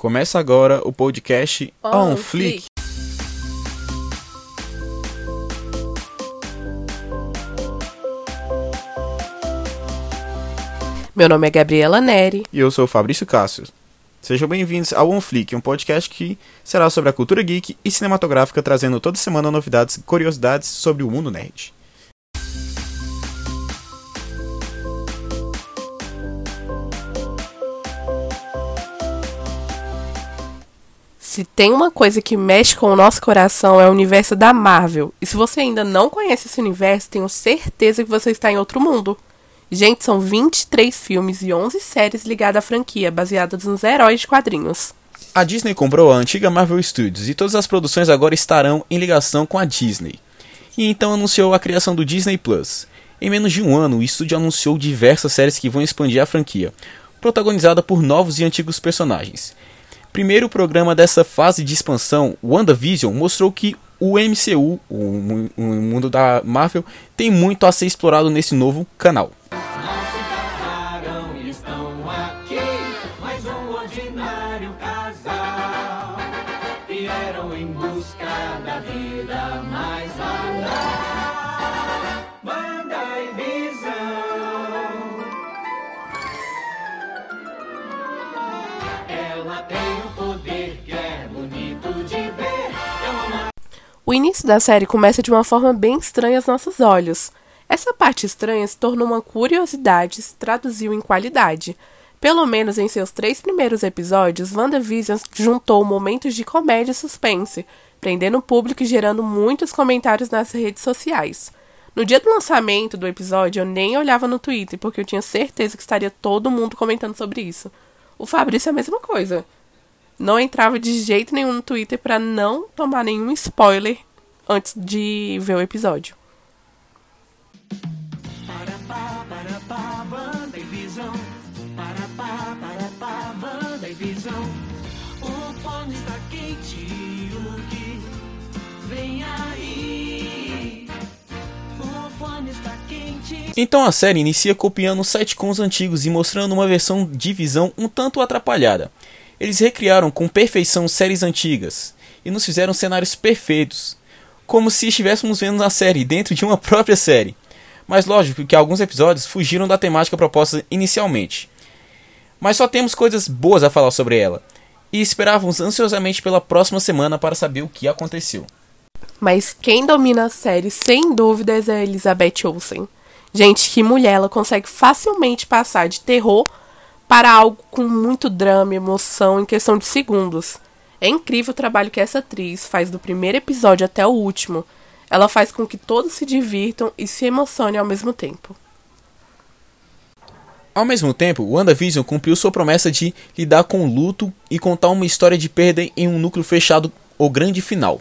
Começa agora o podcast On, On Flick. Meu nome é Gabriela Neri. E eu sou o Fabrício Cássio. Sejam bem-vindos ao On Flick, um podcast que será sobre a cultura geek e cinematográfica, trazendo toda semana novidades e curiosidades sobre o mundo nerd. Se tem uma coisa que mexe com o nosso coração é o universo da Marvel. E se você ainda não conhece esse universo, tenho certeza que você está em outro mundo. Gente, são 23 filmes e 11 séries ligadas à franquia, baseadas nos heróis de quadrinhos. A Disney comprou a antiga Marvel Studios e todas as produções agora estarão em ligação com a Disney. E então anunciou a criação do Disney Plus. Em menos de um ano, o estúdio anunciou diversas séries que vão expandir a franquia, protagonizada por novos e antigos personagens. Primeiro programa dessa fase de expansão, WandaVision, mostrou que o MCU, o o mundo da Marvel, tem muito a ser explorado nesse novo canal. O início da série começa de uma forma bem estranha aos nossos olhos. Essa parte estranha se tornou uma curiosidade e se traduziu em qualidade. Pelo menos em seus três primeiros episódios, WandaVision juntou momentos de comédia e suspense, prendendo o público e gerando muitos comentários nas redes sociais. No dia do lançamento do episódio, eu nem olhava no Twitter, porque eu tinha certeza que estaria todo mundo comentando sobre isso. O Fabrício é a mesma coisa não entrava de jeito nenhum no Twitter pra não tomar nenhum spoiler antes de ver o episódio. Para para. Para para. Então a série inicia copiando sitcoms antigos e mostrando uma versão de visão um tanto atrapalhada. Eles recriaram com perfeição séries antigas e nos fizeram cenários perfeitos, como se estivéssemos vendo a série dentro de uma própria série. Mas lógico que alguns episódios fugiram da temática proposta inicialmente. Mas só temos coisas boas a falar sobre ela, e esperávamos ansiosamente pela próxima semana para saber o que aconteceu. Mas quem domina a série, sem dúvidas, é a Elizabeth Olsen. Gente, que mulher, ela consegue facilmente passar de terror para algo com muito drama e emoção em questão de segundos. É incrível o trabalho que essa atriz faz do primeiro episódio até o último. Ela faz com que todos se divirtam e se emocionem ao mesmo tempo. Ao mesmo tempo, WandaVision cumpriu sua promessa de lidar com o luto e contar uma história de perda em um núcleo fechado ou grande final.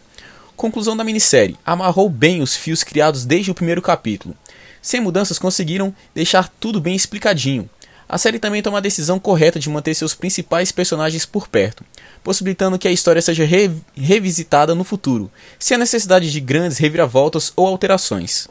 Conclusão da minissérie: amarrou bem os fios criados desde o primeiro capítulo. Sem mudanças, conseguiram deixar tudo bem explicadinho. A série também toma a decisão correta de manter seus principais personagens por perto, possibilitando que a história seja re- revisitada no futuro, sem a necessidade de grandes reviravoltas ou alterações.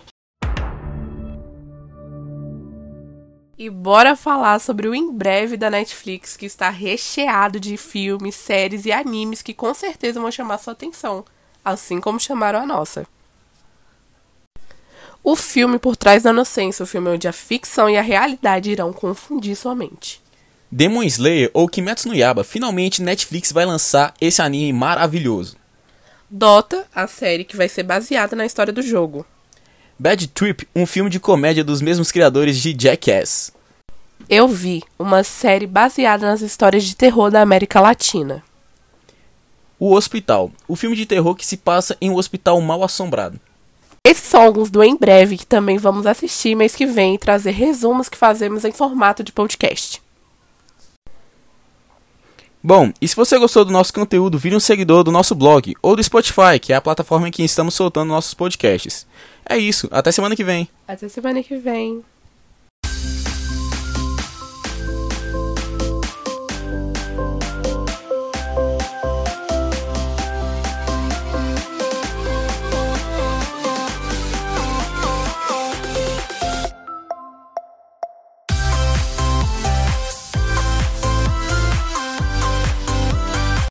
E bora falar sobre o em breve da Netflix, que está recheado de filmes, séries e animes que com certeza vão chamar sua atenção, assim como chamaram a nossa. O filme Por Trás da Inocência, o filme onde a ficção e a realidade irão confundir sua mente. Demon Slayer ou Kimetsu no Yaba, finalmente Netflix vai lançar esse anime maravilhoso. Dota, a série que vai ser baseada na história do jogo. Bad Trip, um filme de comédia dos mesmos criadores de Jackass. Eu vi uma série baseada nas histórias de terror da América Latina. O Hospital, o filme de terror que se passa em um hospital mal assombrado. Esses são alguns do em breve que também vamos assistir mês que vem e trazer resumos que fazemos em formato de podcast. Bom, e se você gostou do nosso conteúdo, vire um seguidor do nosso blog ou do Spotify, que é a plataforma em que estamos soltando nossos podcasts. É isso, até semana que vem. Até semana que vem.